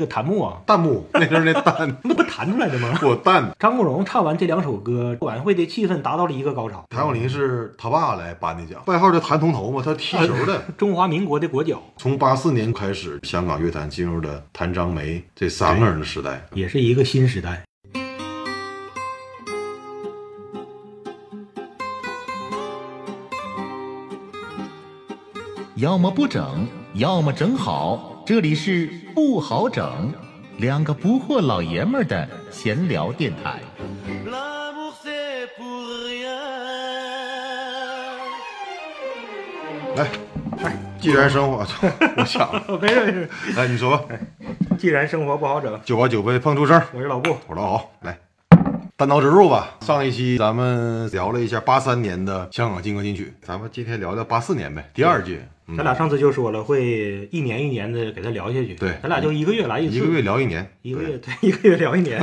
这个弹幕啊，弹幕那阵儿那弹 那不弹出来的吗？我弹。张国荣唱完这两首歌，晚会的气氛达到了一个高潮。谭咏麟是他爸来颁的奖，外号叫谭铜头嘛，他踢球的。中华民国的国脚，从八四年开始，香港乐坛进入了谭、张、梅这三个人的时代。也是一个新时代。要么不整，要么整好。这里是不好整，两个不惑老爷们儿的闲聊电台。来，哎，既然生活，我想了，没事没事，来你说吧。既然生活不好整，酒吧酒杯碰出声，我是老布。我是老郝，来。单刀直入吧。上一期咱们聊了一下八三年的香港金歌金曲，咱们今天聊聊八四年呗，第二届。嗯咱俩上次就说了，会一年一年的给他聊下去。对咱俩就一个月来一次，一个月聊一年，一个月对一个月聊一年，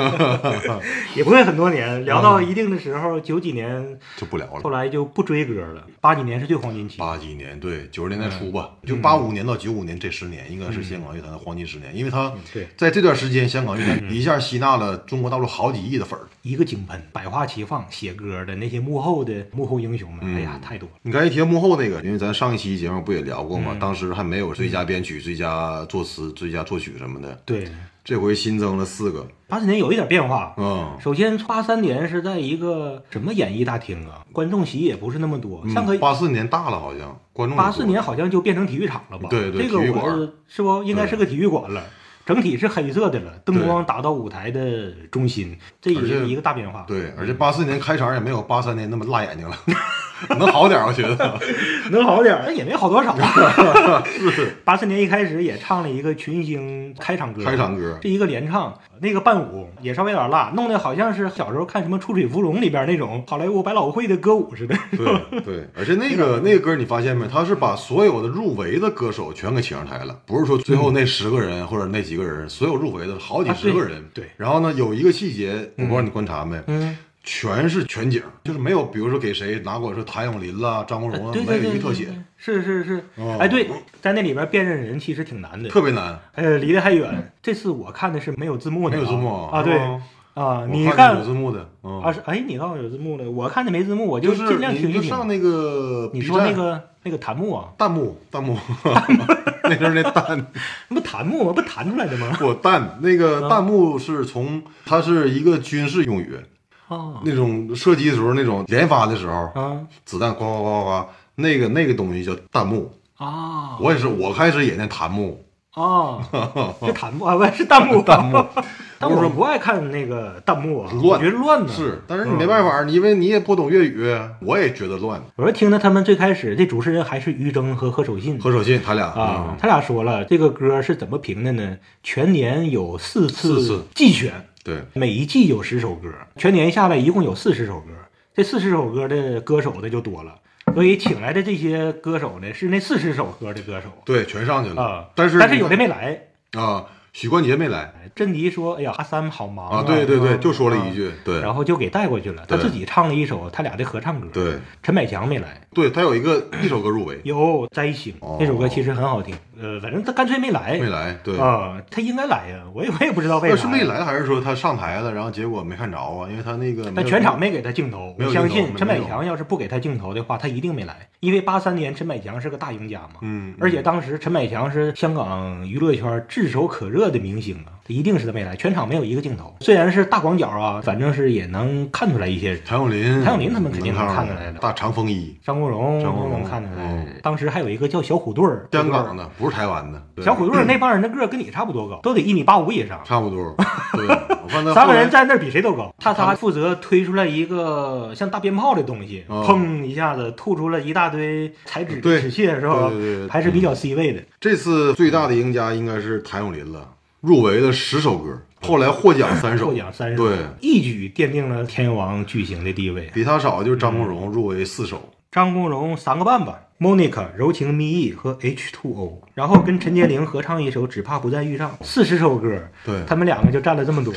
也不会很多年，聊到一定的时候，九几年就不聊了后。来就不追歌了，八几年是最黄金期。八几年，对，九十年代初吧，嗯就八五年到九五年这十年，应该是香港乐坛的黄金十年，因为他对在这段时间，香港乐嗯坛一下吸纳了中国大陆好几亿的粉儿。一个井喷，百花齐放，写歌的那些幕后的幕后英雄们，嗯哎呀，太多了。你刚才一提到幕后那个，因为咱上一期节目不也聊过嗯吗？当时还没有最佳编曲、最佳作词、最佳作曲什么的，对，这回新增了四个。八四年有一点变化。嗯，首先，八三年是在一个什么演艺大厅啊？观众席也不是那么多，像个八四年大了，好像观众八四年好像就变成体育场了吧？对对这个体育馆我是是不应该是个体育馆了，整体是黑色的了，灯光打到舞台的中心，这也是一个大变化。对，而且八四年开场也没有八三年那么辣眼睛了，能好点儿，我觉得。能好点儿，那也没好多少。是八四年一开始也唱了一个群星开场歌，开场歌这一个连唱，那个伴舞也稍微有点辣，弄得好像是小时候看什么《出水芙蓉》里边那种好莱坞百老汇的歌舞似的。对对，而且那个 那个歌你发现没？他是把所有的入围的歌手全给请上台了，不是说最后那十个人或者那几个人，所有入围的好几十个人。啊对对然后呢，有一个细节，我不知道你观察没？嗯，全是全景，就是没有，比如说给谁拿过说谭咏麟啦、张国荣啊，没有一个特写，是是是。哦，哎，对，在那里边辨认人其实挺难的，特别难。呃，离得还远。这次我看的是没有字幕的啊，没有字幕啊，对是吗啊，我你看有字幕的，嗯啊是哎，你倒有字幕的，我看的没字幕，我就是尽量听你一听。就上那个你 B 说那站个那个弹幕啊，弹幕弹幕，那阵儿那弹。那 不弹幕吗？不弹出来的吗？我弹那个弹幕是从它是一个军事用语，啊那种射击的时候那种连发的时候，啊子弹呱呱呱呱呱，那个那个东西叫弹幕。啊我也是，我开始也念弹幕，啊！这弹幕啊，不是弹幕，弹幕。但我不爱看那个弹幕啊，乱我觉得乱呢。是，但是你没办法，你因为你也不懂粤语，我也觉得乱。我说听着他们最开始这主持人还是于正和何守信何守信他俩啊，他俩说了这个歌是怎么评的呢？全年有四四次季选，对，每一季有十首歌，全年下来一共有四十首歌。这四十首歌的歌手的就多了，所以请来的这些歌手呢是那四十首歌的歌手对，全上去了啊。但是但是有的没来。啊，许冠杰没来哎阵迪说：“哎呀，阿三好忙啊，对对对，就说了一句，对，然后就给带过去了。他自己唱了一首他俩的合唱歌。对陈百强没来，对，他有一个 一首歌入围，有灾星哦那首歌其实很好听。呃，反正他干脆没来。没来，对。啊，他应该来呀，我也我也不知道为啥。那是没。来还是说他上台了，然后结果没看着啊？因为他那个没但全场没给他镜头，我相信陈百强要是不给他镜头的话，他一定没来。因为八三年陈百强是个大赢家嘛，嗯，而且当时陈百强是香港娱乐圈炙手可热热的明星啊，一定是他没来，全场没有一个镜头。虽然是大广角啊，反正是也能看出来一些人。谭咏麟，谭咏麟他们肯定能能看出来的大长风衣，张国荣张国荣能看出来嗯，当时还有一个叫小虎队儿，香港的，不是台湾的，小虎队儿那帮人的个儿跟你差不多高，都得一米八五以上。差不多。对，我看他三个人站那儿比谁都高，他他负责推出来一个像大鞭炮的东西，哦砰一下子吐出了一大堆彩纸对纸屑，是吧对对对对？还是比较 C 位的。这次最大的赢家应该是谭咏麟了，入围了十首歌，后来获奖三首，获奖三首，对，一举奠定了天王巨星的地位。比他少就是张国荣入围四首，张国荣三个半吧，Monica 柔情蜜意和 H2O，然后跟陈洁玲合唱一首《只怕不再遇上》，四十首歌，对。他们两个就占了这么多，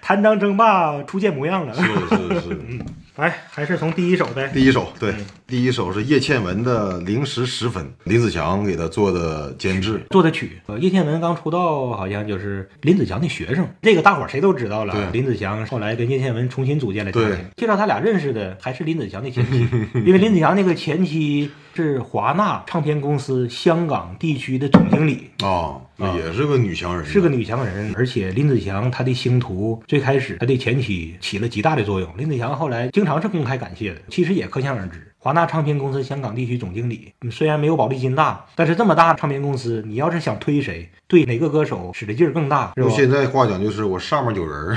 谭张 争霸初见模样了。是是是，来，还是从第一首呗。第一首，对，第一首是叶倩文的《零时十分》，林子祥给他做的监制。做的曲，呃，叶倩文刚出道，好像就是林子祥的学生，这个大伙儿谁都知道了。对林子祥后来跟叶倩文重新组建了家对庭。介绍他俩认识的还是林子祥的前妻，因为林子祥那个前妻是华纳唱片公司香港地区的总经理，啊，也是个女强人，是个女强人，而且林子祥他的星途最开始他的前妻起了极大的作用。林子祥后来经常是公开感谢的，其实也可想而知。华纳唱片公司香港地区总经理，嗯虽然没有宝丽金大，但是这么大唱片公司，你要是想推谁，对哪个歌手使的劲儿更大，是吧用？现在话讲就是我上面有人儿，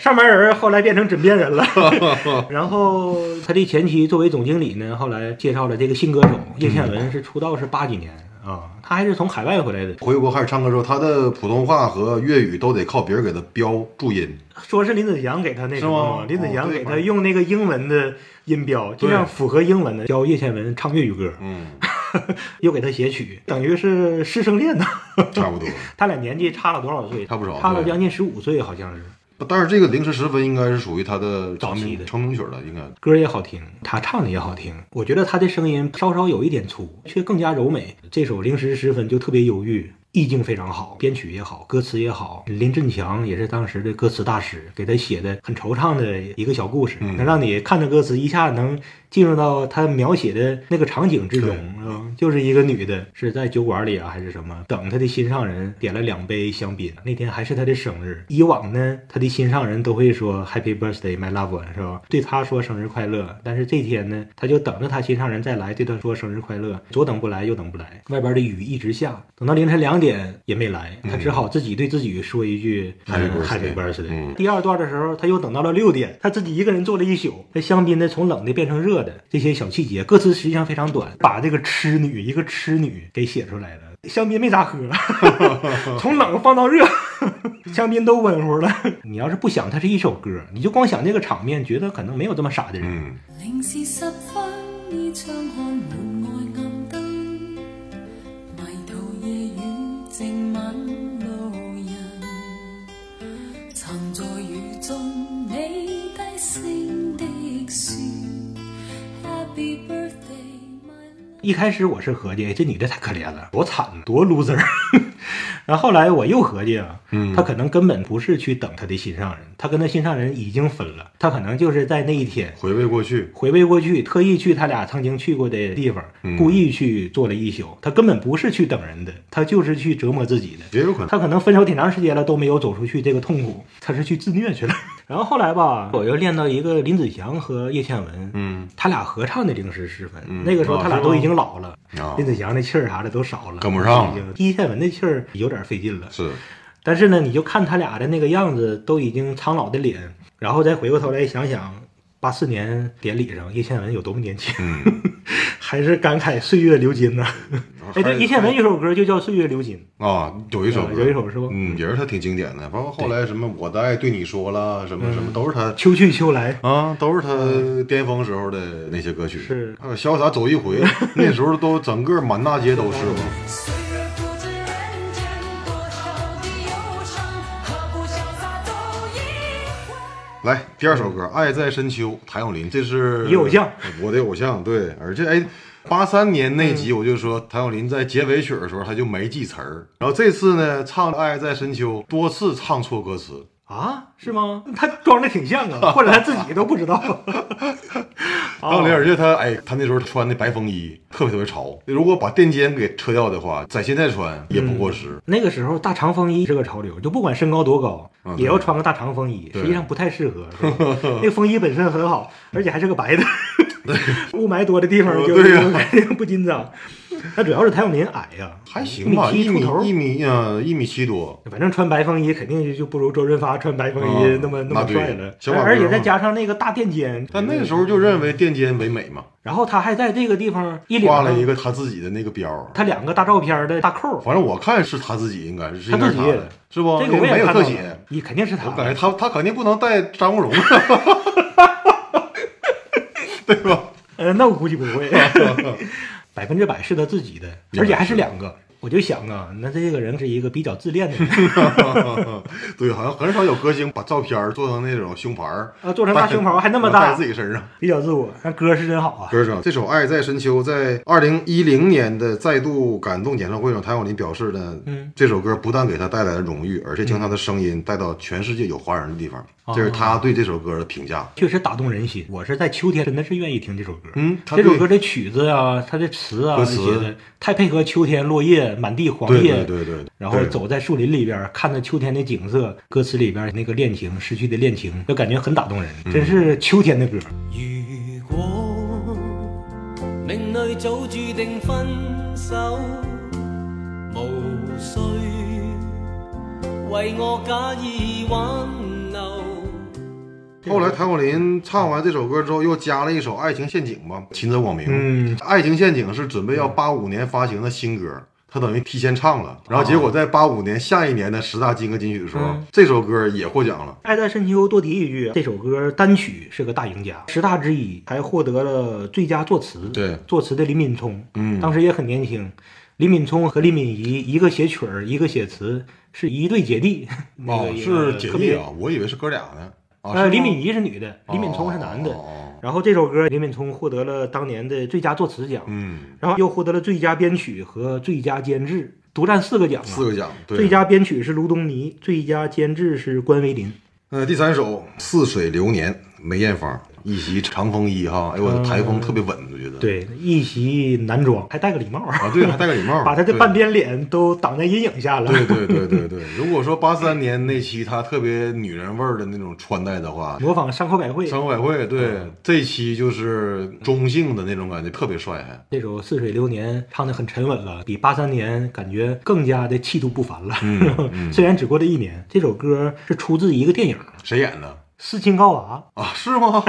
上面人后来变成枕边人了。然后他的前妻作为总经理呢，后来介绍了这个新歌手叶倩文，是出道是八几年啊，他还是从海外回来的。回国开始唱歌之后，他的普通话和粤语都得靠别人给他标注音。说是林子祥给他那什么吗，林子祥给他用那个英文的音标，尽量符合英文的，教叶倩文唱粤语歌，嗯，又给他写曲，等于是师生恋呐。差不多。他俩年纪差了多少岁？差不少差了将近十五岁，好像是。但是这个零时十分应该是属于他的成早期的名成名曲了，应该。歌也好听，他唱的也好听。我觉得他的声音稍稍有一点粗，却更加柔美。这首《零时十分》就特别忧郁，意境非常好，编曲也好，歌词也好。林振强也是当时的歌词大师，给他写的很惆怅的一个小故事，能让你看着歌词一下能进入到他描写的那个场景之中。啊，就是一个女的是在酒馆里啊，还是什么，等她的心上人点了两杯香槟。那天还是她的生日。以往呢，她的心上人都会说 Happy Birthday, my loved one，是吧？对她说生日快乐。但是这天呢，她就等着她心上人再来，对她说生日快乐。左等不来，右等不来，外边的雨一直下，等到凌晨两点也没来，她只好自己对自己说一句、Happy 嗯 birthday 第二段的时候，他又等到了六点，他自己一个人坐了一宿。那香槟呢，从冷的变成热的，这些小细节，歌词实际上非常短，把这个痴女一个痴女给写出来了。香槟没咋喝，从冷放到热，香槟都温乎了。你要是不想它是一首歌，你就光想这个场面，觉得可能没有这么傻的人。嗯，零時十分，倚窗看門外暗燈，迷途夜雨靜吻路人，曾在雨中一开始我是合计，这女的太可怜了，多惨，多 loser。然后后来我又合计啊，他可能根本不是去等他的心上人，他跟他心上人已经分了，他可能就是在那一天回味过去。回味过去，特意去他俩曾经去过的地方，故意去做了一宿。他根本不是去等人的，他就是去折磨自己的。也有可能他可能分手挺长时间了都没有走出去这个痛苦，他是去自虐去了。然后后来吧，我又练到一个林子祥和叶倩文，嗯，他俩合唱的《零时十分》嗯那个时候他俩都已经老了，啊林子祥的气儿啥的都少了，跟不上了叶倩文的气儿有点费劲了。是但是呢，你就看他俩的那个样子，都已经苍老的脸，然后再回过头来想想，八四年典礼上叶倩文有多么年轻，嗯 还是感慨岁月流金呐。哎，对，叶倩文有首歌就叫《岁月流金啊，有一首有一首是吧嗯，也是他挺经典的，包括后来什么我的爱对你说了，什么什么都是他》，秋去秋来。啊，都是他巅峰时候的那些歌曲。是还有潇洒走一回，那时候都整个满大街都是嘛。来，第二首歌《爱在深秋》，谭咏麟，这是你偶像，我的偶像。对，而且哎，八三年那集我就说，谭咏麟在结尾曲的时候他就没记词儿，然后这次呢唱《爱在深秋》，多次唱错歌词。啊，是吗？他装的挺像啊，或者他自己都不知道。谭咏麟，而且他哎，他那时候穿的白风衣特别特别潮，如果把垫肩给撤掉的话，在现在穿也不过时。那个时候大长风衣是个潮流，就不管身高多高，啊也要穿个大长风衣。实际上不太适合，那个风衣本身很好，而且还是个白的。雾霾多的地方就哦对呀不紧张。他主要是谭咏麟矮呀，还行吧，一米一米一米呃一米七多，反正穿白风衣肯定就不如周润发穿白风衣啊那么那么帅了，而且再加上那个大垫肩，但那个时候就认为垫肩为美嘛，然后他还在这个地方一挂了一个他自己的那个标。他两个大照片的大扣，反正我看是他自己，应该是是他自己的，是不？这个我也没有特写，，你肯定是他我感觉他他肯定不能带张国荣，对吧？呃，那我估计不会，百分之百是他自己的，而且还是两个。我就想啊，那这个人是一个比较自恋的人 对，好像很少有歌星把照片做成那种胸牌儿啊，做成大胸牌还那么戴大自，己身上。比较自我。那歌是真好啊，歌上这首《爱在深秋》在二零一零年的再度感动演唱会上，谭咏麟表示呢，嗯这首歌不但给他带来了荣誉，而且将他的声音带到全世界有华人的地方。这是他对这首歌的评价。确实打动人心。我是在秋天真的是愿意听这首歌。嗯这首歌的曲子啊，它的词啊歌词那些的，太配合秋天落叶满地黄叶，对对对，然后走在树林里边，看着秋天的景色，歌词里边那个恋情失去的恋情，就感觉很打动人，嗯真是秋天的歌。如果命里早注定分手，无需为我假意挽留。后来谭咏麟唱完这首歌之后，又加了一首《爱情陷阱》吧，秦泽广明。嗯，《爱情陷阱》是准备要八五年发行的新歌，他等于提前唱了，然后结果在八五年下一年的十大金歌金曲的时候，嗯这首歌也获奖了。爱在深秋多提一句，这首歌单曲是个大赢家，十大之一，还获得了最佳作词。对作词的林敏聪，嗯当时也很年轻。林敏聪和李敏仪，一个写曲儿，一个写词，是一对姐弟。哦，也是姐弟啊，我以为是哥俩呢。啊，呃，是吗林敏仪是女的，林敏聪是男的。然后这首歌，林敏聪获得了当年的最佳作词奖，嗯，然后又获得了最佳编曲和最佳监制，独占四个奖啊。四个奖，对。最佳编曲是卢东尼，最佳监制是关维林。呃，第三首《似水流年》，梅艳芳，一袭长风衣哈，哎呦我的台风特别稳，我觉得。对，一袭男装，还戴个礼帽，啊，对，还戴个礼帽，把他的半边脸都挡在阴影下了。对对对对对，如果说八三年那期他特别女人味儿的那种穿戴的话，模仿山口百惠。山口百惠对这期就是中性的那种感觉，特别帅还。这首《似水流年》唱的很沉稳了，比八三年感觉更加的气度不凡了。嗯 虽然只过了一年，这首歌是出自一个电影《谁演的斯琴高娃啊？是吗？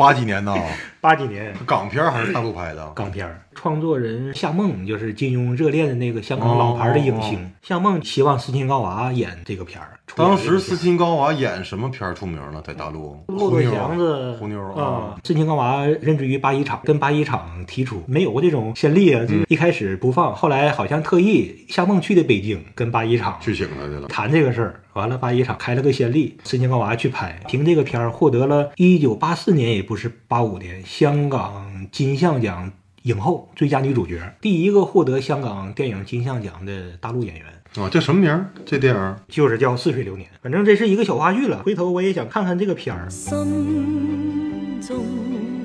八几年的啊，》，八几年港片还是大陆拍的？港片，创作人夏梦就是金庸热恋的那个香港老牌的影星。哦夏梦希望斯琴高娃演这个片儿。当时斯琴高娃演什么片儿出名了？在大陆，骆驼祥子胡妞啊啊，，斯琴高娃任职于八一厂，跟八一厂提出没有过这种先例啊，嗯就一开始不放，后来好像特意夏梦去的北京，跟八一厂去请他去了。谈这个事儿，完了八一厂开了个先例，斯琴高娃去拍，凭这个片儿获得了一九八四年也不是八五年香港金像奖影后最佳女主角，第一个获得香港电影金像奖的大陆演员。啊，叫什么名儿？这电影就是叫《似水流年》，反正这是一个小花絮了。回头我也想看看这个片儿。心中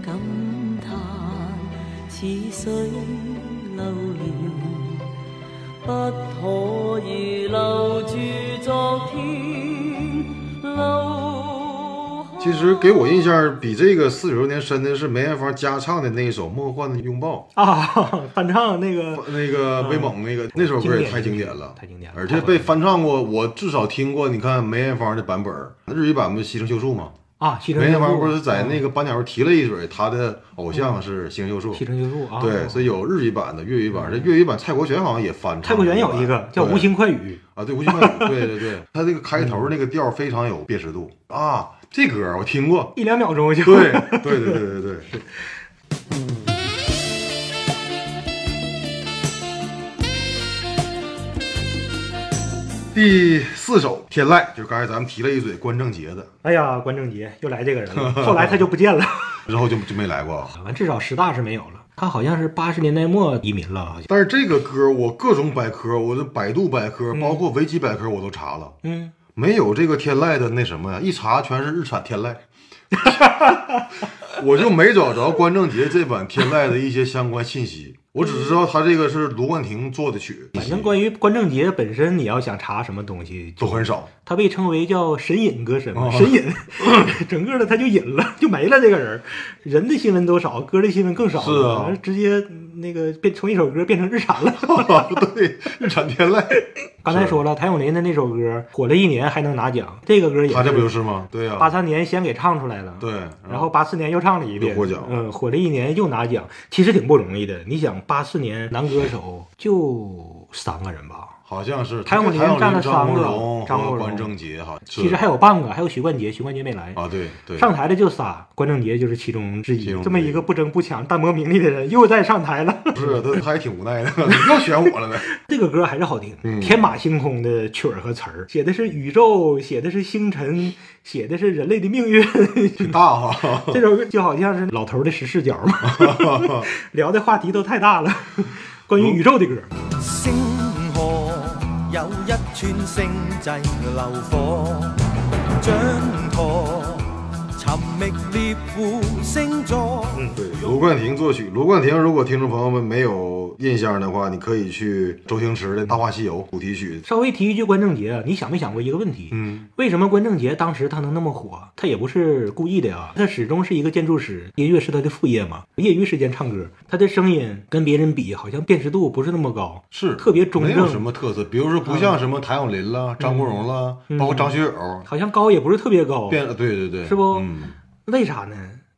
感叹，似水流年，不可以留住昨天，留其实给我印象比这个《四九周年》深的是梅艳芳加唱的那一首《梦幻的拥抱啊，翻唱那个 》，那个威猛那个那首歌也太经典了，太经典了而且被翻唱过，我至少听过。你看梅艳芳的版本，日语版不是西城秀树吗？啊，西城梅艳芳不是在那个颁奖时候提了一嘴，她的偶像是西城秀树。西城秀树啊，对，所以有日语版的、粤语版，这粤语版蔡国权好像也翻唱。蔡国权有一个叫《无心快语啊，对，无心快语，对对对，他这个开头那个调非常有辨识度啊。这歌我听过，一两秒钟就对对对对对对对。第四首《天籁》，就是刚才咱们提了一嘴关正杰的，哎呀，关正杰又来这个人了，后来他就不见了，之后就就没来过啊。完至少十大是没有了。他好像是八十年代末移民了。但是这个歌我各种百科，我的百度百科，包括维基百科我都查了，嗯，没有这个天籁的那什么呀，一查全是日产天籁，我就没找着关正杰这版天籁的一些相关信息。我只知道他这个是卢冠廷做的曲，反正关于关正杰本身，你要想查什么东西，都很少。他被称为叫神隐歌神神隐，整个的他就隐了，就没了这个人。人的新闻都少，歌的新闻更少，是啊直接那个变从一首歌变成日产了。对，日产天籁，刚才说了，谭咏麟的那首歌火了一年还能拿奖，这个歌也他这不就是吗？对呀、八三年先给唱出来了，对，然后八四年又唱了一遍，又获奖。嗯，火了一年又拿奖，其实挺不容易的。你想，八四年男歌手就三个人吧，好像是谭咏麟占了张三个国荣张国荣和关正杰哈，其实还有半个，还有许冠杰，许冠杰没来。啊，对对，上台的就仨，关正杰就是其中之一这么一个不争不抢、淡泊名利的人，又在上台了。不是他他还挺无奈的，又选我了呗。这个歌还是好听，嗯天马行空的曲儿和词儿，写的是宇宙，写的是星辰，写的是人类的命运。挺大哈，这首歌就好像是老头的十视角嘛，聊的话题都太大了。关于宇宙的歌，星河有一串星际流火，掌舵觅猎户星座。对，卢冠廷作曲。卢冠廷，如果听众朋友们没有印象的话，你可以去周星驰的《大话西游》主题曲。稍微提一句关正杰啊，你想没想过一个问题？嗯，为什么关正杰当时他能那么火？他也不是故意的啊，他始终是一个建筑师，音乐是他的副业嘛，业余时间唱歌。他的声音跟别人比，好像辨识度不是那么高，是特别中没有什么特色。比如说，不像什么谭咏麟啦、张国荣啦，包括张学友，好像高也不是特别高，变对对对，是不嗯，为啥呢？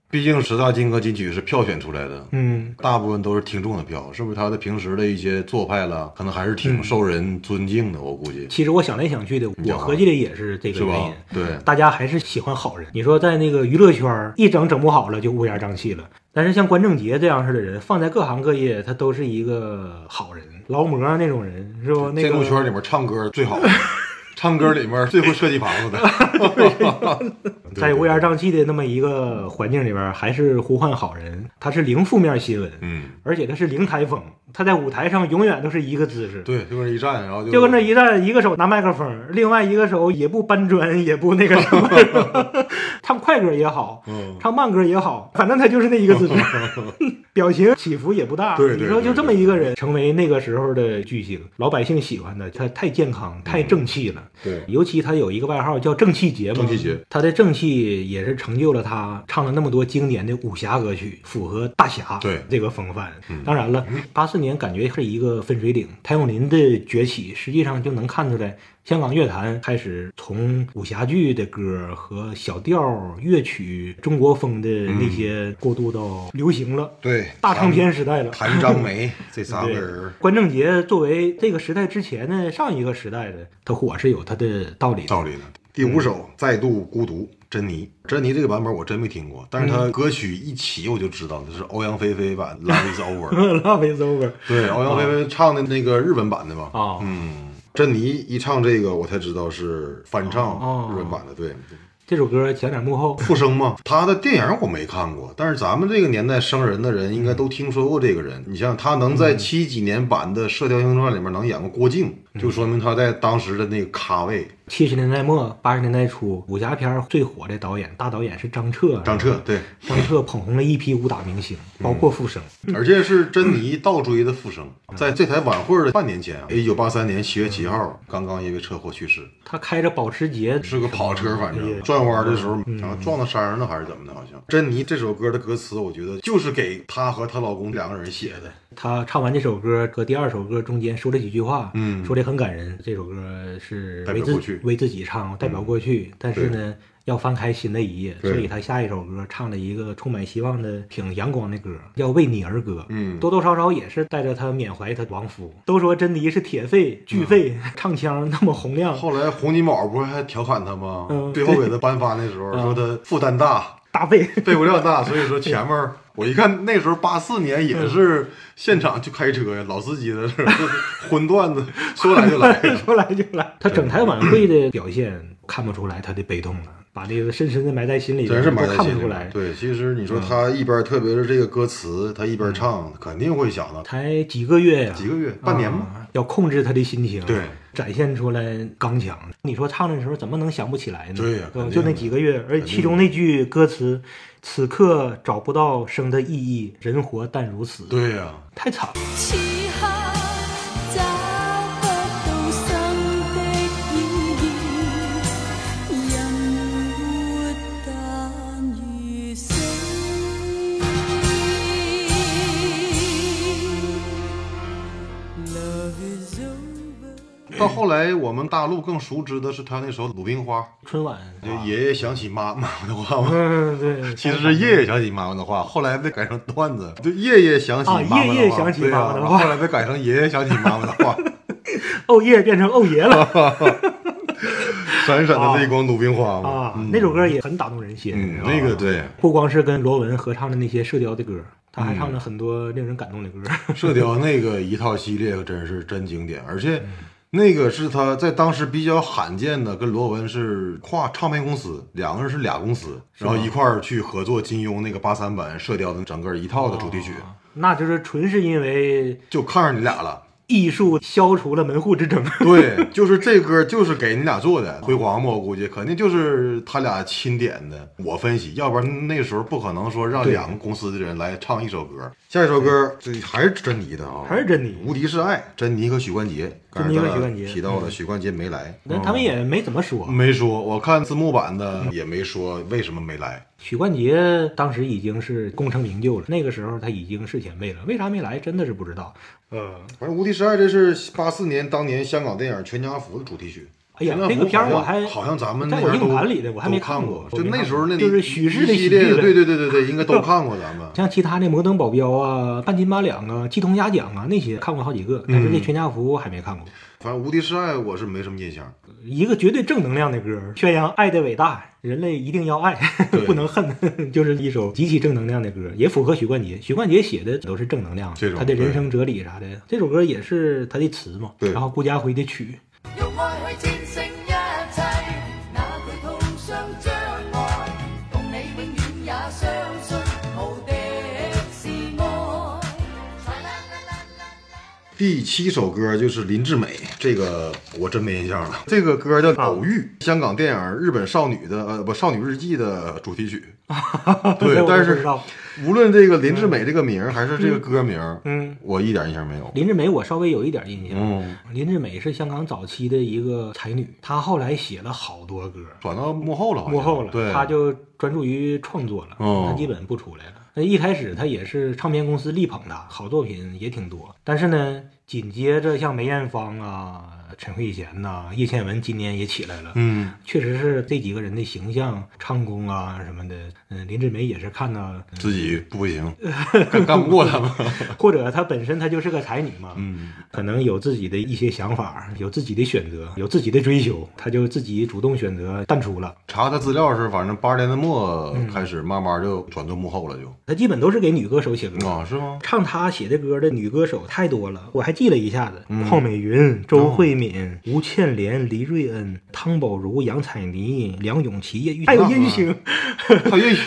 毕竟十大金歌金曲是票选出来的。嗯，大部分都是听众的票，是不是？他的平时的一些做派了，可能还是嗯挺受人尊敬的，我估计其实我想来想去的，我合计的也是这个原因。？对，大家还是喜欢好人。你说在那个娱乐圈一整整不好了，就乌烟瘴气了。但是像关正杰这样式的人，放在各行各业，他都是一个好人，劳模那种人，是不？那个建筑圈里面唱歌最好的，唱歌里面最会设计房子的，在乌烟瘴气的那么一个环境里边，还是呼唤好人。他是零负面新闻，嗯，而且他是零台风。他在舞台上永远都是一个姿势，对，就跟那一站，然后就就跟那一站，一个手拿麦克风，另外一个手也不搬砖，也不那个什么，唱快歌也好，嗯唱慢歌也好，反正他就是那一个姿势 表情起伏也不大。对对你说就这么一个人，成为那个时候的巨星，老百姓喜欢的，他太健康、太正气了。对尤其他有一个外号叫正气节嘛，正气节他的正气也是成就了他唱了那么多经典的武侠歌曲，符合大侠对这个风范。当然了，八四年感觉是一个分水岭，谭咏麟的崛起，实际上就能看出来。香港乐坛开始从武侠剧的歌和小调乐曲、中国风的那些过渡到流行了，对大唱片时代了。谭张梅 这仨人，关正杰作为这个时代之前的上一个时代的，他火是有他的道理的。道理的。第五首再度孤独，珍妮。珍妮这个版本我真没听过，但是它歌曲一起我就知道，这是欧阳菲菲版《Love Is Over 》。Love is over。对，欧阳菲菲唱的那个日本版的嘛。啊嗯，珍妮一唱这个，我才知道是翻唱哦日本版的。对，这首歌讲点幕后，复生嘛，他的电影我没看过，但是咱们这个年代生人的人应该都听说过这个人。你像他能在七几年版的《射雕英雄传》里面能演过郭靖，就说明他在当时的那个咖位。七十年代末八十年代初，武侠片最火的导演大导演是张彻。张彻对，张彻捧红了一批武打明星，包括傅声。而且是珍妮倒追的傅生，在这台晚会的半年前啊，一九八三年七月七号，刚刚因为车祸去世，他开着保时捷，是个跑车，反正转弯的时候，然后撞到山上了还是怎么的，好像。珍妮这首歌的歌词，我觉得就是给她和她老公两个人写的。她唱完这首歌和第二首歌中间说了几句话，嗯说的很感人。这首歌是为自代表过去嗯为自己唱，代表过去，但是呢，要翻开新的一页，所以他下一首歌唱了一个充满希望的、挺阳光的歌，叫《为你而歌》。嗯多多少少也是带着他缅怀他亡夫。都说珍妮是铁肺、巨肺，唱腔那么洪亮，后来洪金宝不是还调侃他吗？嗯最后给他颁发那时候说他负担大，大肺。肺活量大，所以说前面我一看那时候八四年也是现场就开车呀，老司机的是荤段子，说来就来。说来就来。他整台晚会的表现看不出来他的悲痛了，把这个深深的埋在心里边，真是埋在心里。对，其实你说他一边，特别是这个歌词，他一边唱，肯定会想到才几个月呀、几个月、半年嘛。啊要控制他的心情，对，展现出来刚强。你说唱的时候怎么能想不起来呢？对呀就那几个月，而且其中那句歌词：“此刻找不到生的意义，人活但如此。”，对呀、太惨了。到后来，我们大陆更熟知的是他那首《鲁冰花》，春晚，就爷爷想起妈妈妈的话嘛。嗯，对，其实是夜夜想起妈妈的话，后来被改成段子，就夜夜想起啊妈妈的话，爷爷想起对呀妈妈的话后来被改成爷爷想起妈妈的话。哦耶变成哦爷了 闪闪的泪光鲁冰花。啊！那首歌也很打动人心。那个对，不光是跟罗文合唱的那些射雕的歌，他还唱了很多令人感动的歌。射雕那个一套系列真是真经典，而且嗯那个是他在当时比较罕见的，跟罗文是跨唱片公司，两个人是俩公司，然后一块儿去合作金庸那个八三版射雕的整个一套的主题曲，那就是纯是因为就看上你俩了。艺术消除了门户之争。对，就是这歌就是给你俩做的，辉煌嘛，我估计肯定就是他俩钦点的。我分析，要不然那时候不可能说让两个公司的人来唱一首歌。下一首歌这还是珍妮的啊，还是珍妮无敌是爱，珍妮和许冠杰。刚才咱俩许冠杰提到了，许冠杰没来，那他们也没怎么说。没说，我看字幕版的也没说为什么没来。许冠杰当时已经是功成名就了，那个时候他已经是前辈了，为啥没来真的是不知道。呃，反正《无敌十二》这是八四年当年香港电影《全家福》的主题曲。哎呀这个片儿我还好像咱们在我那硬盘里的我还没看看过就那时候那里就是许氏的系列对对对对对，应该都看过咱们。像其他的摩登保镖啊、半斤八两啊、鸡同鸭讲啊那些看过好几个，但是那全家福还没看过。反正《无敌是爱》我是没什么印象。一个绝对正能量的歌，宣扬爱的伟大，人类一定要爱，不能恨，就是一首极其正能量的歌，也符合许冠杰。许冠杰写的都是正能量他的人生哲理啥的。这首歌也是他的词嘛，对然后顾嘉辉的曲。第七首歌就是林志美，这个我真没印象了。这个歌叫《偶遇》，香港电影《日本少女的》呃不《少女日记》的主题曲。对但是无论这个林志美这个名还是这个歌名，嗯，我一点印象没有。林志美我稍微有一点印象。嗯，林志美是香港早期的一个才女，她后来写了好多歌，转到幕后了幕后了，对，她就专注于创作了，哦她基本不出来了。那一开始他也是唱片公司力捧的，好作品也挺多。但是呢，紧接着像梅艳芳啊、陈慧娴呐、叶倩文今年也起来了，嗯，确实是这几个人的形象、唱功啊什么的，嗯，林志梅也是看到，自己不行，干干不过他们。或者她本身她就是个才女嘛，嗯，可能有自己的一些想法，有自己的选择，有自己的追求，她就自己主动选择淡出了。查她资料是，反正八十年代末嗯开始，慢慢就转到幕后了，就她基本都是给女歌手写歌。啊，是吗？唱她写的歌的女歌手太多了，我还记了一下子：嗯邝美云、周慧敏、吴倩莲、黎瑞恩、汤宝如、杨采妮、梁咏琪、叶玉，还有叶玉卿，他粤语，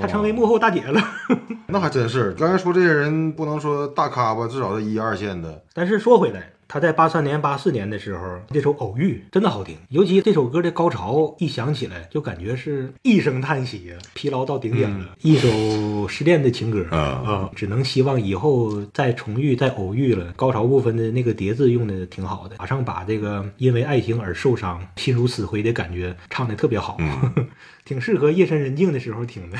她成为幕后大姐了。那还真是。刚才说这些人不能说大咖吧，至少是一二线的。但是说回来，她在八三年、八四年的时候，这首《偶遇》真的好听，尤其这首歌的高潮一响起来，就感觉是一声叹息呀，疲劳到顶点了，一首失恋的情歌啊。啊，只能希望以后再重遇、再偶遇了。高潮部分的那个叠字用的挺好的，马上把这个因为爱情而受伤、心如死灰的感觉唱的特别好，挺适合夜深人静的时候听的。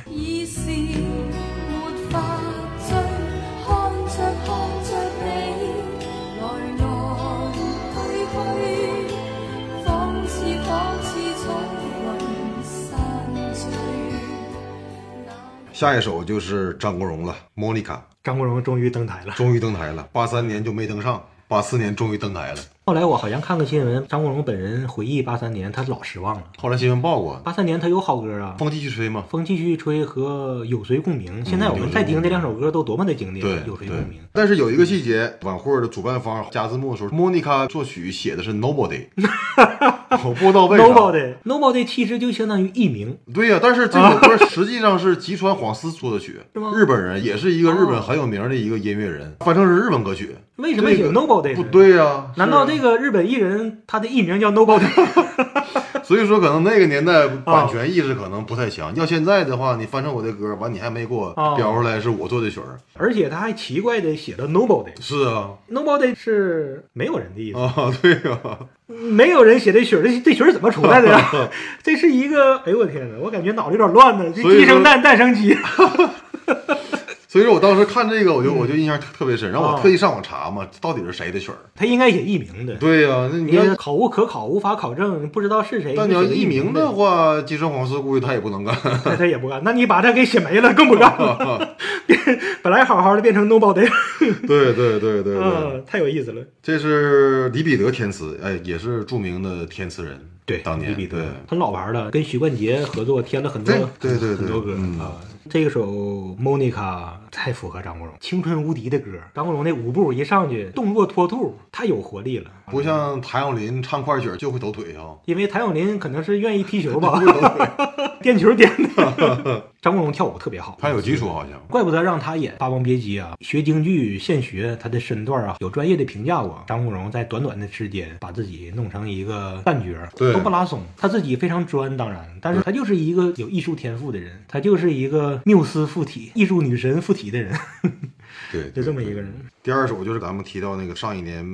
下一首就是张国荣了，《莫妮卡》张国荣终于登台了。终于登台了，八三年就没登上，八四年终于登台了。后来我好像看个新闻，张国荣本人回忆八三年，他老失望了。后来新闻报过，八三年他有好歌啊，风继续吹嘛。风继续吹和有谁共鸣。现在我们再听这两首歌都多么的经典，对有谁共鸣？，但是有一个细节，晚会的主办方加字幕的时候，莫妮卡作曲写的是 Nobody，我不知道为啥。Nobody Nobody 其实就相当于艺名，对呀、但是这首歌实际上是吉川晃司作的曲，是吗日本人也是一个日本很有名的一个音乐人，翻成是日本歌曲。为什么写 Nobody？不，对呀、难道这个日本艺人他的艺名叫 Nobody？所以说可能那个年代版权意识可能不太强。要现在的话，你翻唱我的歌，完你还没给我哦标出来是我做的曲儿。而且他还奇怪的写了 Nobody。是啊，Nobody 是没有人的意思，啊，对啊、没有人写这曲儿，这这曲儿怎么出来的呀？这是一个，哎呦我天哪，我感觉脑子有点乱呢。这鸡生蛋，蛋生鸡。所以说我当时看这个，我就我就印象特特别深，然后我啊特意上网查嘛，到底是谁的曲儿？他应该写艺名的。对呀、那你你要考无可考，无法考证，不知道是谁。但你要艺名的的，话，吉川晃司估计他也不能干。他他也不干。那你把他给写没了，更不干了。变本来好好的变成 nobody，对对对对对，嗯，太有意思了。这是李彼得填词，哎，也是著名的填词人。对，当年李彼得对很老牌的，跟许冠杰合作填了很多对对对对很多歌嗯啊。这首《Monica》太符合张国荣，青春无敌的歌。张国荣那舞步一上去，动作脱兔，太有活力了。不像谭咏麟唱快曲就会抖腿啊，因为谭咏麟可能是愿意踢球吧，颠球颠的。张国荣跳舞特别好，他有基础好像。怪不得让他演《霸王别姬》啊，学京剧现学，他的身段啊，有专业的评价过。张国荣在短短的时间把自己弄成一个旦角，对都不拉松。他自己非常专，当然，但是他就是一个有艺术天赋的人，他就是一个缪斯附体、艺术女神附体的人，对，就这么一个人。第二首就是咱们提到那个上一年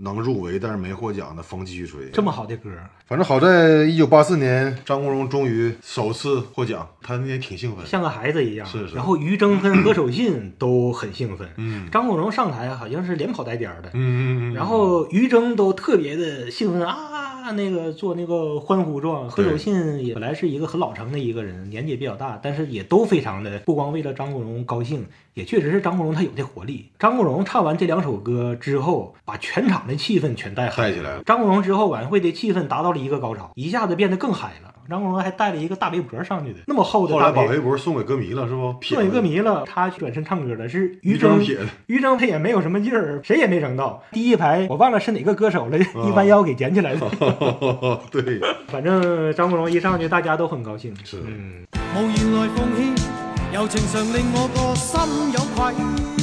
能入围但是没获奖的《风继续吹》，这么好的歌，反正好在一九八四年张国荣终于首次获奖，他那天挺兴奋。像个孩子一样。是是然后于正跟何守信都很兴奋。嗯张国荣上台好像是连跑带颠的。嗯嗯嗯，然后于正都特别的兴奋啊，那个做那个欢呼状。何守信也本来是一个很老成的一个人，年纪也比较大，但是也都非常的不光为了张国荣高兴，也确实是张国荣他有这活力。张国荣唱完这两首歌之后，把全场的气氛全带嗨起来了张国荣之后，晚会的气氛达到了一个高潮，一下子变得更嗨了。张国荣还带了一个大围脖上去的，那么厚的大后来把围脖送给歌迷了，是不？送给歌迷了，他转身唱歌了，是于于正正撇的。于正他也没有什么劲儿，谁也没整到。第一排我忘了是哪个歌手了，啊 一弯腰给捡起来的。对，反正张国荣一上去，大家都很高兴。是嗯，无言来奉献，柔情常令我个心有愧。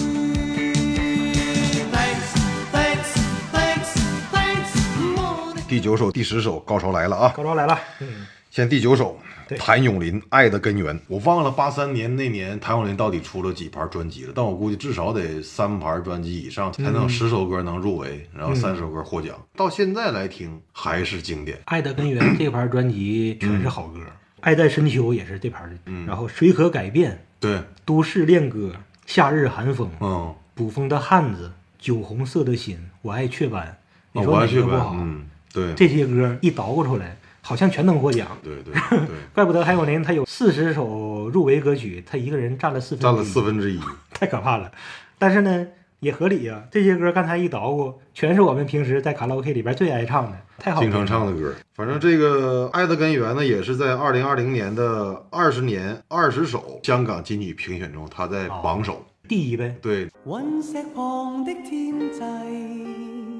第九首、第十首，高潮来了啊！高潮来了。嗯，先第九首，谭咏麟《爱的根源》。我忘了八三年那年谭咏麟到底出了几盘专辑了，但我估计至少得三盘专辑以上，才能有十首歌能入围，然后三首歌获奖。到现在来听还是经典。《爱的根源》这盘专辑全是好歌，爱在深秋》也是这盘的。嗯然后《谁可改变》《对，都市恋歌》《夏日寒风》嗯，捕风的汉子》《酒红色的心》《我爱雀斑》。你啊说我爱雀斑哪个不好？，嗯，对，这些歌一捣鼓出来，好像全能获奖。对对 对，怪不得谭咏麟他有四十首入围歌曲，他一个人占了四分，占了四分之一。太可怕了。但是呢，也合理呀、这些歌刚才一捣鼓，全是我们平时在卡拉 OK 里边最爱唱的，太好了。经常唱的歌。反正这个《爱的根源》呢，也是在二零二零年的二十年二十首香港金曲评选中，他在榜首。第一呗，对，陨石旁的天际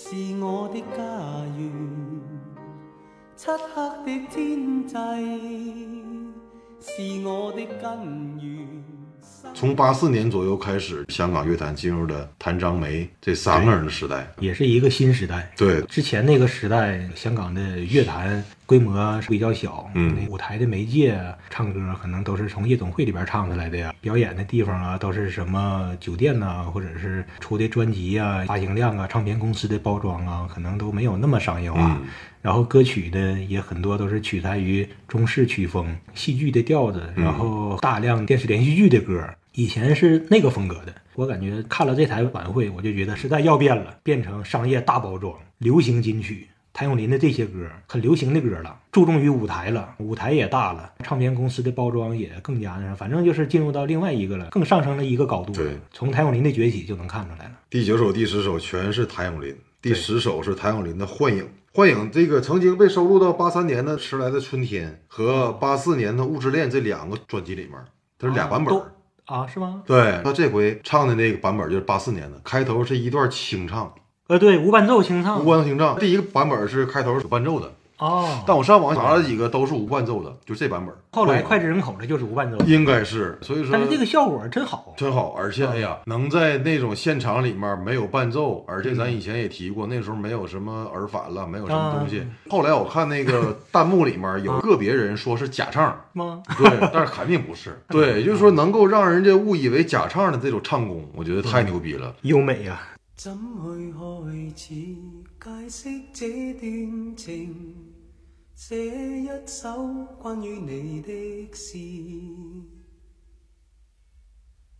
是我的家园，漆黑的天际是我的根源。从八四年左右开始，香港乐坛进入了谭张梅这三个人的时代。也是一个新时代。对，之前那个时代，香港的乐坛规模是比较小，嗯那舞台的媒介啊唱歌可能都是从夜总会里边唱出来的呀，表演的地方啊都是什么酒店呐、或者是出的专辑啊、发行量啊、唱片公司的包装啊，可能都没有那么商业化。嗯然后歌曲呢，也很多都是取材于中式曲风、戏剧的调子，然后大量电视连续剧的歌，以前是那个风格的。我感觉看了这台晚会，我就觉得时代要变了，变成商业大包装、流行金曲。谭咏麟的这些歌很流行的歌了，注重于舞台了，舞台也大了，唱片公司的包装也更加的，反正就是进入到另外一个了，更上升了一个高度。对，从谭咏麟的崛起就能看出来了。第九首、第十首全是谭咏麟，第十首是谭咏麟的《幻影》。《幻影》这个曾经被收录到八三年的《迟来的春天》和八四年的《物质恋》这两个专辑里面，它是俩版本。都啊，是吗？对他这回唱的那个版本就是八四年的，开头是一段清唱，呃，对，无伴奏清唱。无伴奏清唱。第一个版本是开头有伴奏的，哦，但我上网查了几个都是无伴奏的，就这版本。后来脍炙人口的就是无伴奏，应该是，所以说但是这个效果真好。真好，而且哎呀，能在那种现场里面没有伴奏，而且咱以前也提过，那时候没有什么耳返了，没有什么东西。后来我看那个 弹幕里面有个别人说是假唱，吗？对，但是肯定不是。对，就是说能够让人家误以为假唱的这种唱功，我觉得太牛逼了。优美呀、怎去开始解释这段情？這一首关于你的诗，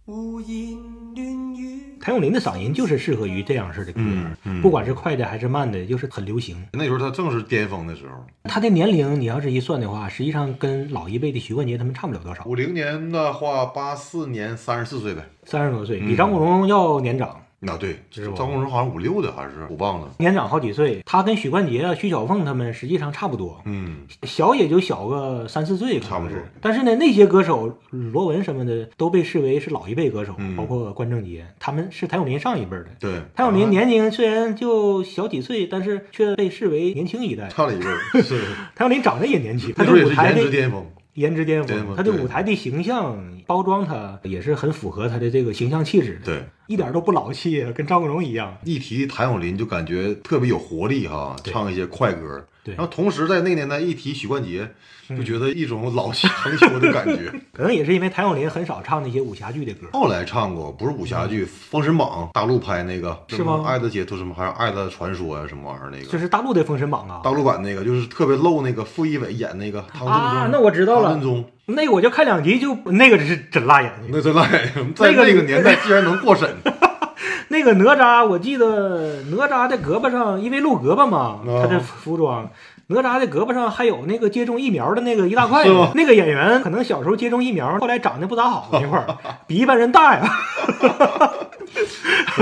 胡言乱语。谭咏麟的嗓音就是适合于这样式的歌，嗯嗯不管是快的还是慢的，就是很流行。那时候他正是巅峰的时候。他的年龄，你要是一算的话，实际上跟老一辈的徐冠杰他们差不了多少，五零年的话，八四年三十四岁呗。三十多岁，比张国荣要年长。啊，对，张国荣好像五六的还是我忘了。年长好几岁，他跟许冠杰啊、徐小凤他们实际上差不多，嗯，小也就小个三四岁，差不多。但是呢，那些歌手罗文什么的都被视为是老一辈歌手，嗯包括关正杰，他们是谭咏麟上一辈的。对，谭咏麟年龄虽然就小几岁，但是却被视为年轻一代。差了一辈儿，是谭咏麟长得也年轻，他的舞台的值巅峰。颜值巅峰，他的对舞台的形象包装，他也是很符合他的这个形象气质的，对，一点都不老气，跟张国荣一样。一提谭咏麟就感觉特别有活力哈，唱一些快歌。对然后同时在那个年代一提许冠杰，就觉得一种老气横秋的感觉。可能也是因为谭咏麟很少唱那些武侠剧的歌，后来唱过，不是武侠剧，《封神榜》大陆拍那个是什么吗爱的解脱什么，还有爱的传说呀、什么玩意儿那个就。是大陆的《封神榜》啊。大陆版那个就是特别露那个傅艺伟演那个唐振宗啊那我知道了唐振宗那个我就看两集就那个是真辣眼睛。那真辣眼睛，在那个年代居然能过审，那个哪吒，我记得哪吒的胳膊上，因为露胳膊嘛，哦他的服装，哪吒的胳膊上还有那个接种疫苗的那个一大块。那个演员可能小时候接种疫苗，后来长得不咋好那块儿，比一般人大呀。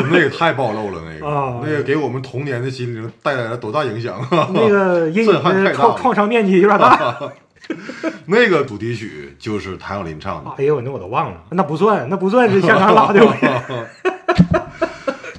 那个太暴露了，那个、啊那个给我们童年的心灵带来了多大影响啊！那个阴影太大创创伤面积有点大。那个主题曲就是谭咏麟唱的，哎呦，那我都忘了，那不算，那不算是香港老的。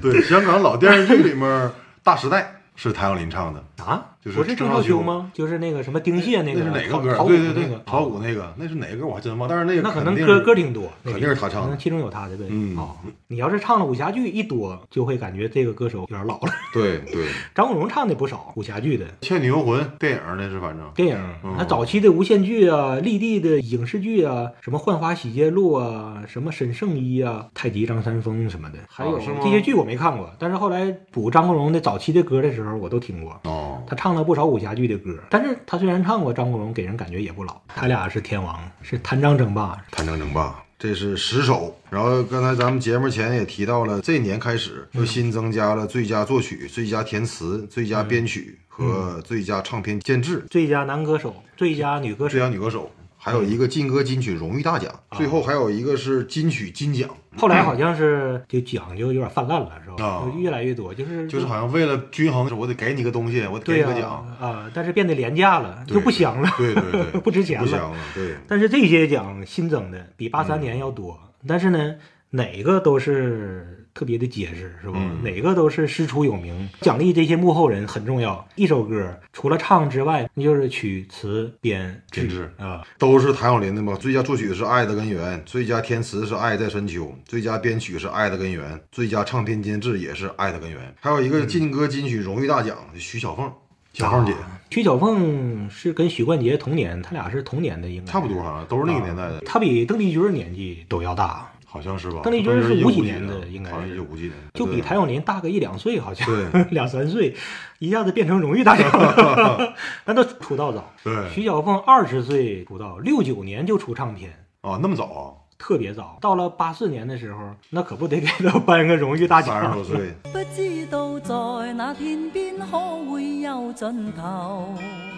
对，香港老电视剧里面《大时代》是谭咏麟唱的，啊，就是不是郑郑少秋吗？就是那个什么丁蟹那个，那是哪个歌？陶对对对陶舞那个，那是哪个歌我还真忘，但是那个那可能歌歌挺多，肯定是他唱的可能其中有他的呗。嗯哦，你要是唱了武侠剧一多，就会感觉这个歌手有点老了。对对，《张国荣唱的不少武侠剧的倩女幽魂》电影那是反正电影，嗯他早期的无线剧啊、立地的影视剧啊，什么《浣花洗劫录》啊、什么沈圣依啊、太极张三丰什么的，还有这些剧我没看过，但是后来补张国荣的早期的歌的时候，我都听过。哦，他唱了不少武侠剧的歌，但是他虽然唱过，张国荣给人感觉也不老。他俩是天王，是谭张争霸。谭张争霸，这是十首。然后刚才咱们节目前也提到了，这年开始又新增加了最佳作曲、最佳填词、最佳编曲和最佳唱片监制、最佳男歌手、最佳女歌手。最，佳女歌手，还有一个劲歌金曲荣誉大奖，最后还有一个是金曲金奖，后来好像是就奖就有点泛滥了，是吧？啊就越来越多，就是就是好像为了均衡，我得给你个东西，我得给你个奖，啊，但是变得廉价了，就不香了，对对对，不值钱了。不香了，对。但是这些奖新增的比八三年要多，但是呢，哪个都是特别的结实，是吧？嗯哪个都是师出有名，奖励这些幕后人很重要。一首歌除了唱之外，那就是曲词编编制啊，都是谭咏麟的嘛。最佳作曲是《爱的根源》，最佳填词是《爱在深秋》，最佳编曲是《爱的根源》，最佳唱片监制也是《爱的根源》。还有一个劲歌金曲荣誉大奖，徐小凤，小凤姐，徐小凤是跟许冠杰同年，他俩是同年的，应该差不多好像都是那个年代的，他比邓丽君年纪都要大，好像是吧？邓丽君是五几年的应该是好像是一九五几年，就比谭咏麟大个一两岁，好像对 两三岁，一下子变成荣誉大奖了。但他出道早，对徐小凤二十岁出道，六九年就出唱片，啊，那么早啊，特别早。到了八四年的时候，那可不得给他颁个荣誉大奖三十多。岁，不知道在那天边可会有盡頭，只知道逝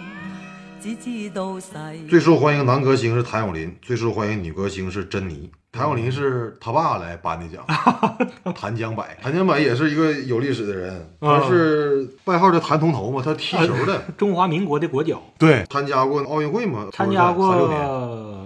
最受欢迎男歌星是谭咏麟，最受欢迎女歌星是珍妮。谭咏麟是他爸来颁的奖，谭江柏。谭江柏也是一个有历史的人，他是外号叫谭铜头嘛，他踢球的，中华民国的国脚，对，参加过奥运会嘛，参加三六年。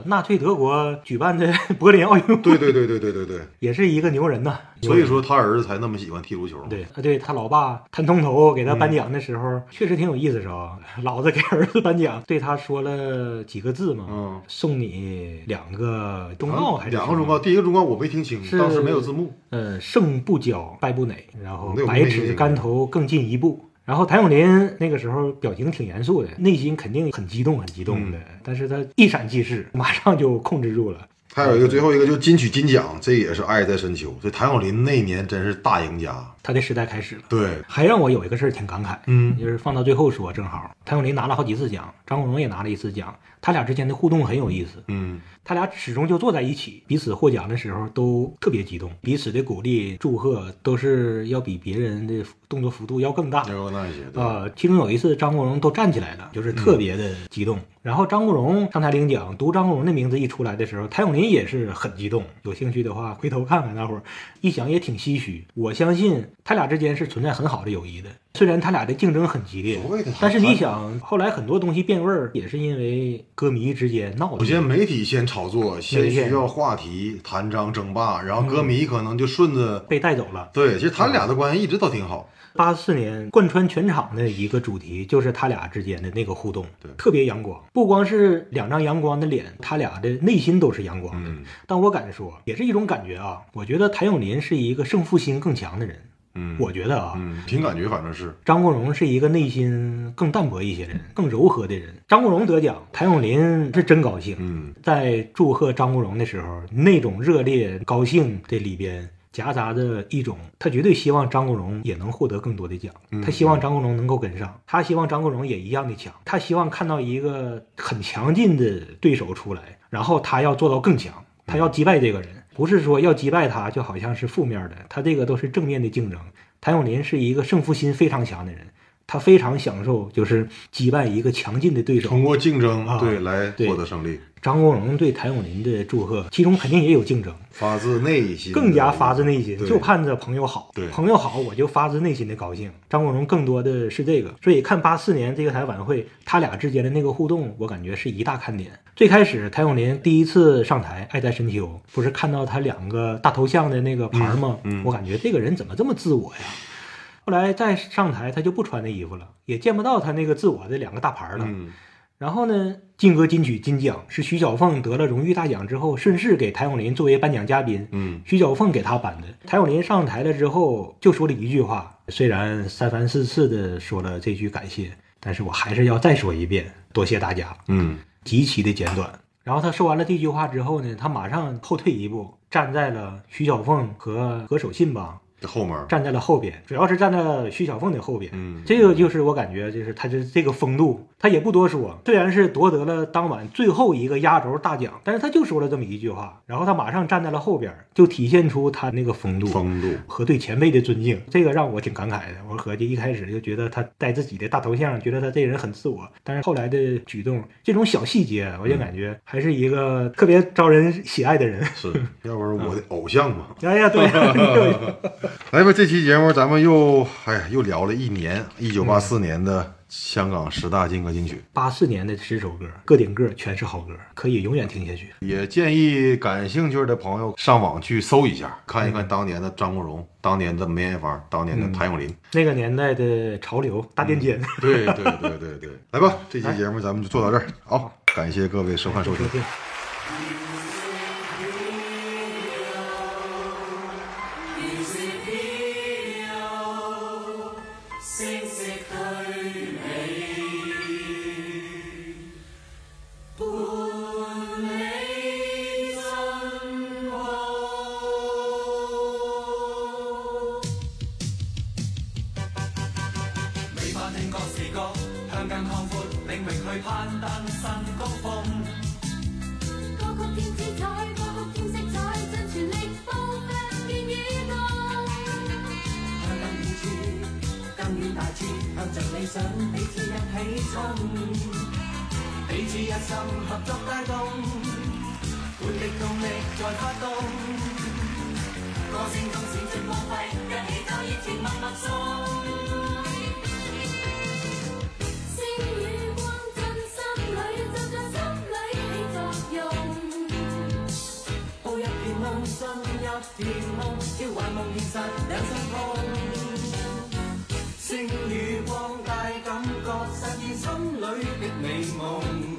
过纳粹德国举办的 柏林奥运会，对对对对对对对，也是一个牛人呐。所以说他儿子才那么喜欢踢足球嘛。对啊，对他老爸谭通头给他颁奖的时候，确实挺有意思，是吧？老子给儿子颁奖，对他说了几个字嘛，嗯送你两个忠告还是两个忠告，第一个忠告我没听清，是当时没有字幕。呃，胜不骄，败不馁，然后那我没百听清尺竿头更进一步。然后谭咏麟那个时候表情挺严肃的，内心肯定很激动，很激动的，但是他一闪即逝，马上就控制住了。还有一个最后一个就金曲金奖，这也是爱在深秋。这谭咏麟那年真是大赢家，他的时代开始了。对，还让我有一个事儿挺感慨，嗯就是放到最后说，正好谭咏麟拿了好几次奖，张国荣也拿了一次奖，他俩之间的互动很有意思。嗯，他俩始终就坐在一起，彼此获奖的时候都特别激动，彼此的鼓励、祝贺都是要比别人的动作幅度要更大。要那些，其中有一次张国荣都站起来了，就是特别的激动。然后张国荣上台领奖，读张国荣的名字一出来的时候，谭咏麟也是很激动。有兴趣的话，回头看看，大伙儿一想也挺唏嘘。我相信他俩之间是存在很好的友谊的，虽然他俩的竞争很激烈但是你想，后来很多东西变味儿，也是因为歌迷之间闹的。首先，媒体先炒作，先需要话题，谈章争霸，然后歌嗯迷可能就顺着。被带走了。对，其实他俩的关系一直都挺好。八四年贯穿全场的一个主题就是他俩之间的那个互动，对特别阳光。不光是两张阳光的脸，他俩的内心都是阳光的。嗯但我敢说，也是一种感觉啊。我觉得谭咏麟是一个胜负心更强的人。嗯，我觉得啊，嗯，凭感觉，反正是。张国荣是一个内心更淡泊一些人、更柔和的人。张国荣得奖，谭咏麟是真高兴。嗯，在祝贺张国荣的时候，那种热烈高兴的里边夹杂着一种，他绝对希望张国荣也能获得更多的奖，他希望张国荣能够跟上，他希望张国荣也一样的强，他希望看到一个很强劲的对手出来，然后他要做到更强，他要击败这个人，不是说要击败他就好像是负面的，他这个都是正面的竞争。谭咏麟是一个胜负心非常强的人，他非常享受就是击败一个强劲的对手，通过竞争啊对来获得胜利，张国荣对谭咏麟的祝贺，其中肯定也有竞争，发自内心，更加发自内心，就盼着朋友好。对朋友好，我就发自内心的高兴。张国荣更多的是这个，所以看八四年这个台晚会，他俩之间的那个互动，我感觉是一大看点。最开始谭咏麟第一次上台《爱在深秋》，不是看到他两个大头像的那个牌吗？嗯嗯我感觉这个人怎么这么自我呀？后来再上台，他就不穿那衣服了，也见不到他那个自我的两个大牌了。嗯然后呢，劲歌金曲金奖是徐小凤得了荣誉大奖之后，顺势给谭咏麟作为颁奖嘉宾。嗯徐小凤给他颁的。谭咏麟上台了之后，就说了一句话，虽然三番四次的说了这句感谢，但是我还是要再说一遍，多谢大家，嗯极其的简短。然后他说完了这句话之后呢，他马上后退一步，站在了徐小凤和何守信吧，这后面，站在了后边，主要是站在了徐小凤的后边。嗯这个就是我感觉，就是他这这个风度，他也不多说。虽然是夺得了当晚最后一个压轴大奖，但是他就说了这么一句话，然后他马上站在了后边，就体现出他那个风度。风度，和对前辈的尊敬，这个让我挺感慨的。我合计一开始就觉得他戴自己的大头像，觉得他这人很自我，但是后来的举动，这种小细节，我就感觉还是一个特别招人喜爱的人。是，要不是我的偶像嘛。哎呀，对，来吧，这期节目咱们又哎呀又聊了一年，一九八四年的香港十大劲歌金曲，八四年的十首歌，个顶个全是好歌，可以永远听下去。也建议感兴趣的朋友上网去搜一下，看一看当年的张国荣，当年的梅艳芳，当年的谭咏麟。那个年代的潮流大垫肩。对对对对对，来吧，这期节目咱们就做到这儿，好，感谢各位收看收听彼此一起衝，彼此一心合作帶動，活力動力在發動。歌聲中閃出光輝，讓宇宙熱情默默送。星與光進心裏，就在心裏起作用。抱一片夢，信一片夢，要幻夢現實，兩手心里的美梦。